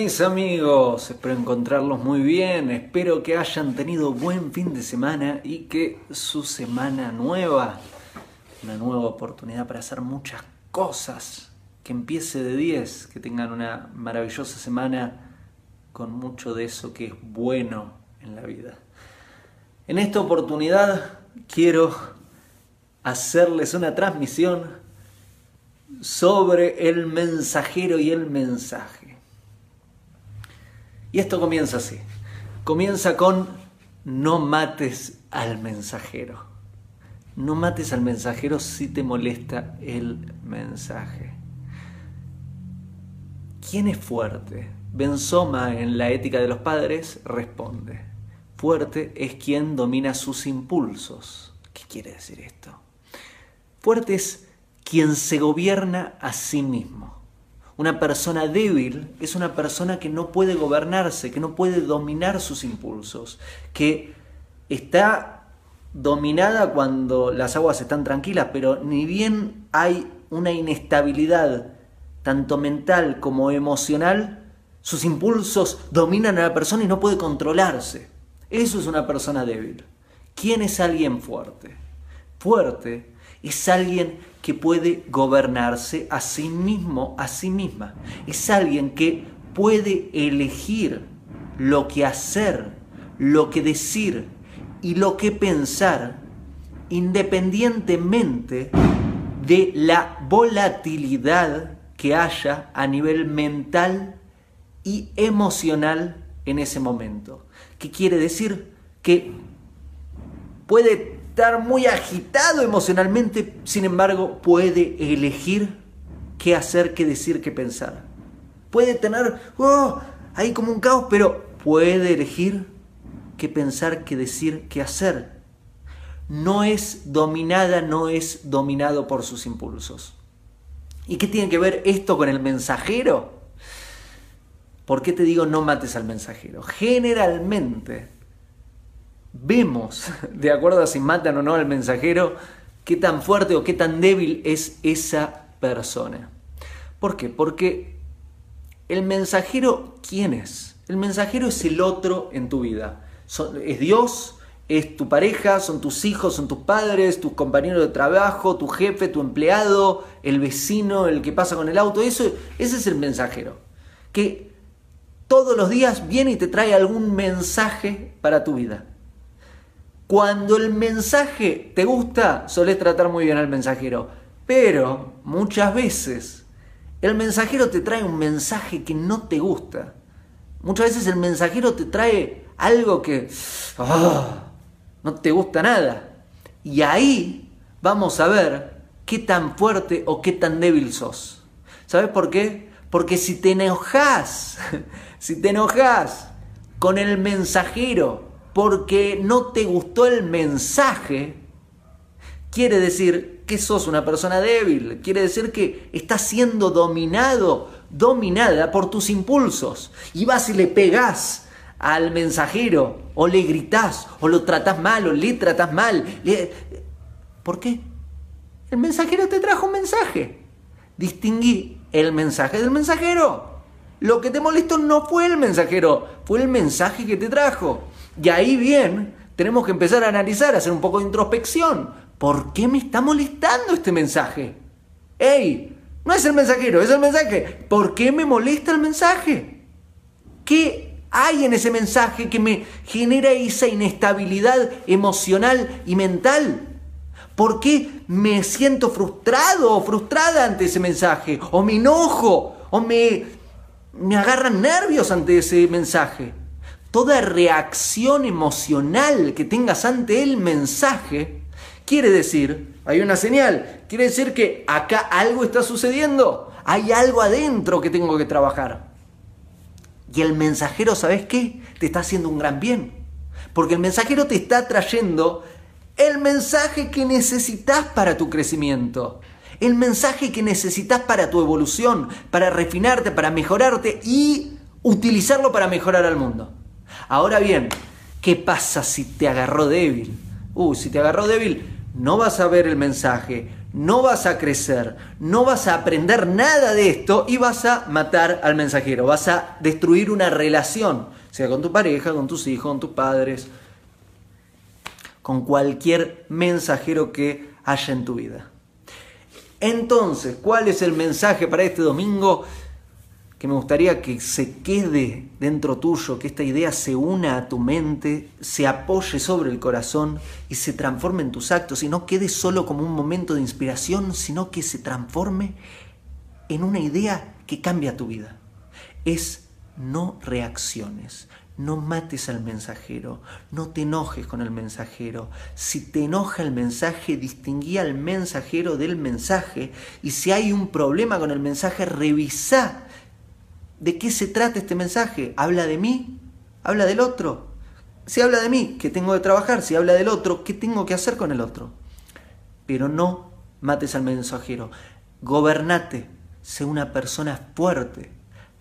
mis amigos, espero encontrarlos muy bien, espero que hayan tenido buen fin de semana y que su semana nueva, una nueva oportunidad para hacer muchas cosas, que empiece de 10, que tengan una maravillosa semana con mucho de eso que es bueno en la vida. En esta oportunidad quiero hacerles una transmisión sobre el mensajero y el mensaje. Y esto comienza así. Comienza con no mates al mensajero. No mates al mensajero si te molesta el mensaje. ¿Quién es fuerte? Benzoma en la ética de los padres responde. Fuerte es quien domina sus impulsos. ¿Qué quiere decir esto? Fuerte es quien se gobierna a sí mismo. Una persona débil es una persona que no puede gobernarse, que no puede dominar sus impulsos, que está dominada cuando las aguas están tranquilas, pero ni bien hay una inestabilidad, tanto mental como emocional, sus impulsos dominan a la persona y no puede controlarse. Eso es una persona débil. ¿Quién es alguien fuerte? Fuerte es alguien que puede gobernarse a sí mismo, a sí misma. Es alguien que puede elegir lo que hacer, lo que decir y lo que pensar independientemente de la volatilidad que haya a nivel mental y emocional en ese momento. ¿Qué quiere decir? Que puede estar muy agitado emocionalmente, sin embargo, puede elegir qué hacer, qué decir, qué pensar. Puede tener oh, ahí como un caos, pero puede elegir qué pensar, qué decir, qué hacer. No es dominada, no es dominado por sus impulsos. ¿Y qué tiene que ver esto con el mensajero? ¿Por qué te digo no mates al mensajero? Generalmente vemos, de acuerdo a si matan o no al mensajero, qué tan fuerte o qué tan débil es esa persona. ¿Por qué? Porque el mensajero, ¿quién es? El mensajero es el otro en tu vida. es Dios, es tu pareja, son tus hijos, son tus padres, tus compañeros de trabajo, tu jefe, tu empleado, el vecino, el que pasa con el auto. Eso, ese es el mensajero. Que todos los días viene y te trae algún mensaje para tu vida. Cuando el mensaje te gusta, solés tratar muy bien al mensajero. Pero muchas veces el mensajero te trae un mensaje que no te gusta. Muchas veces el mensajero te trae algo que ah, no te gusta nada. Y ahí vamos a ver qué tan fuerte o qué tan débil sos. ¿Sabes por qué? Porque si te enojas, si te enojas con el mensajero porque no te gustó el mensaje, quiere decir que sos una persona débil, quiere decir que estás siendo dominado, dominada por tus impulsos. Y vas y le pegás al mensajero, o le gritás, o lo tratás mal, o le tratás mal. ¿Por qué? El mensajero te trajo un mensaje. Distinguí el mensaje del mensajero. Lo que te molestó no fue el mensajero, fue el mensaje que te trajo. Y ahí bien, tenemos que empezar a analizar, hacer un poco de introspección. ¿Por qué me está molestando este mensaje? ¡Ey! No es el mensajero, es el mensaje. ¿Por qué me molesta el mensaje? ¿Qué hay en ese mensaje que me genera esa inestabilidad emocional y mental? ¿Por qué me siento frustrado o frustrada ante ese mensaje? ¿O me enojo? ¿O me, me agarran nervios ante ese mensaje? Toda reacción emocional que tengas ante el mensaje, quiere decir, hay una señal, quiere decir que acá algo está sucediendo, hay algo adentro que tengo que trabajar. Y el mensajero, ¿sabes qué? Te está haciendo un gran bien. Porque el mensajero te está trayendo el mensaje que necesitas para tu crecimiento. El mensaje que necesitas para tu evolución, para refinarte, para mejorarte y utilizarlo para mejorar al mundo. Ahora bien, ¿qué pasa si te agarró débil? Uh, si te agarró débil, no vas a ver el mensaje, no vas a crecer, no vas a aprender nada de esto y vas a matar al mensajero, vas a destruir una relación, sea con tu pareja, con tus hijos, con tus padres, con cualquier mensajero que haya en tu vida. Entonces, ¿cuál es el mensaje para este domingo? Que me gustaría que se quede dentro tuyo, que esta idea se una a tu mente, se apoye sobre el corazón y se transforme en tus actos y no quede solo como un momento de inspiración, sino que se transforme en una idea que cambia tu vida. Es no reacciones, no mates al mensajero, no te enojes con el mensajero. Si te enoja el mensaje, distinguí al mensajero del mensaje y si hay un problema con el mensaje, revisa ¿De qué se trata este mensaje? ¿Habla de mí? ¿Habla del otro? Si habla de mí, ¿qué tengo que trabajar? Si habla del otro, ¿qué tengo que hacer con el otro? Pero no mates al mensajero. Gobernate, sé una persona fuerte.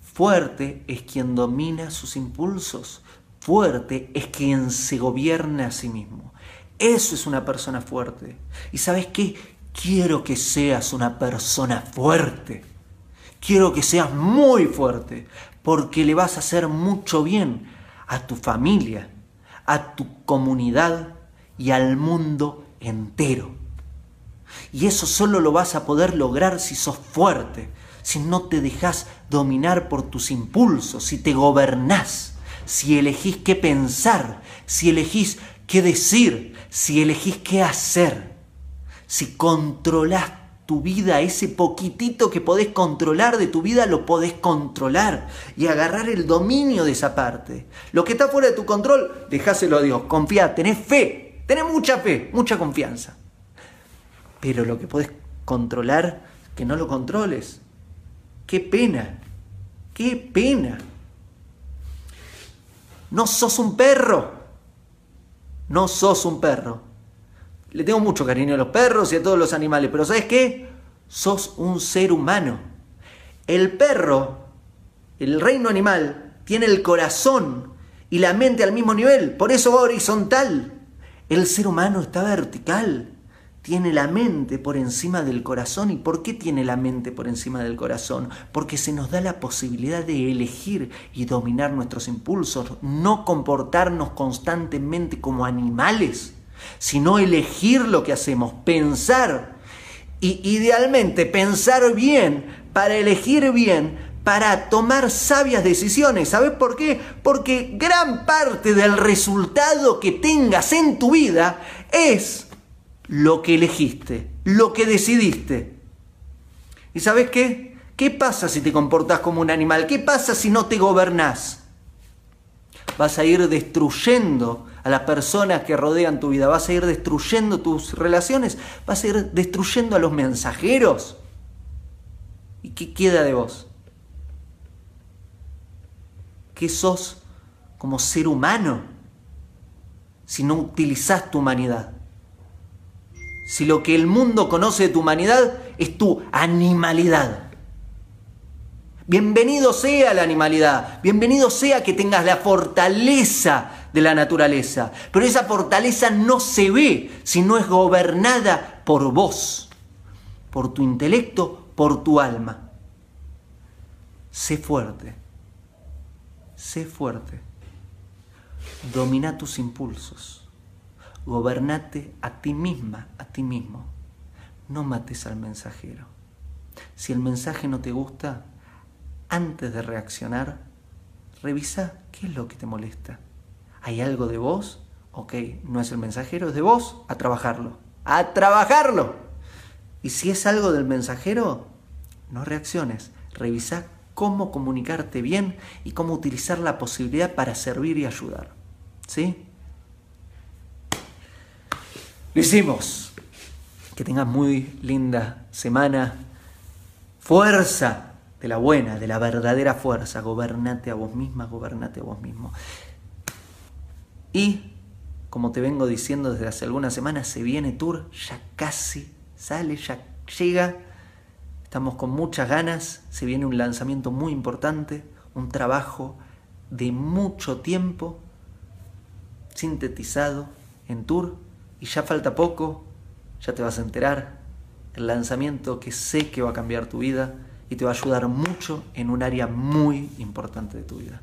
Fuerte es quien domina sus impulsos. Fuerte es quien se gobierna a sí mismo. Eso es una persona fuerte. ¿Y sabes qué? Quiero que seas una persona fuerte. Quiero que seas muy fuerte, porque le vas a hacer mucho bien a tu familia, a tu comunidad y al mundo entero. Y eso solo lo vas a poder lograr si sos fuerte, si no te dejas dominar por tus impulsos, si te gobernás, si elegís qué pensar, si elegís qué decir, si elegís qué hacer, si controlás tu vida, ese poquitito que podés controlar de tu vida, lo podés controlar y agarrar el dominio de esa parte. Lo que está fuera de tu control, dejáselo a Dios, confía, tenés fe, tenés mucha fe, mucha confianza. Pero lo que podés controlar, que no lo controles. Qué pena, qué pena. No sos un perro, no sos un perro. Le tengo mucho cariño a los perros y a todos los animales, pero ¿sabes qué? Sos un ser humano. El perro, el reino animal, tiene el corazón y la mente al mismo nivel, por eso va horizontal. El ser humano está vertical, tiene la mente por encima del corazón. ¿Y por qué tiene la mente por encima del corazón? Porque se nos da la posibilidad de elegir y dominar nuestros impulsos, no comportarnos constantemente como animales sino elegir lo que hacemos, pensar y idealmente pensar bien para elegir bien, para tomar sabias decisiones. ¿Sabes por qué? Porque gran parte del resultado que tengas en tu vida es lo que elegiste, lo que decidiste. ¿Y sabes qué? ¿Qué pasa si te comportas como un animal? ¿Qué pasa si no te gobernás? Vas a ir destruyendo a las personas que rodean tu vida, vas a ir destruyendo tus relaciones, vas a ir destruyendo a los mensajeros. ¿Y qué queda de vos? ¿Qué sos como ser humano si no utilizás tu humanidad? Si lo que el mundo conoce de tu humanidad es tu animalidad. Bienvenido sea la animalidad, bienvenido sea que tengas la fortaleza de la naturaleza. Pero esa fortaleza no se ve si no es gobernada por vos, por tu intelecto, por tu alma. Sé fuerte, sé fuerte. Domina tus impulsos. Gobernate a ti misma, a ti mismo. No mates al mensajero. Si el mensaje no te gusta, antes de reaccionar, revisa qué es lo que te molesta ¿Hay algo de vos? Ok, no es el mensajero, es de vos, a trabajarlo. ¡A trabajarlo! Y si es algo del mensajero, no reacciones. Revisa cómo comunicarte bien y cómo utilizar la posibilidad para servir y ayudar. ¿Sí? Lo hicimos. Que tengas muy linda semana. Fuerza de la buena, de la verdadera fuerza. Gobernate a vos misma, gobernate a vos mismo. Y, como te vengo diciendo desde hace algunas semanas, se viene Tour, ya casi sale, ya llega. Estamos con muchas ganas, se viene un lanzamiento muy importante, un trabajo de mucho tiempo, sintetizado en Tour, y ya falta poco, ya te vas a enterar. el lanzamiento que sé que va a cambiar tu vida y te va a ayudar mucho en un área muy importante de tu vida.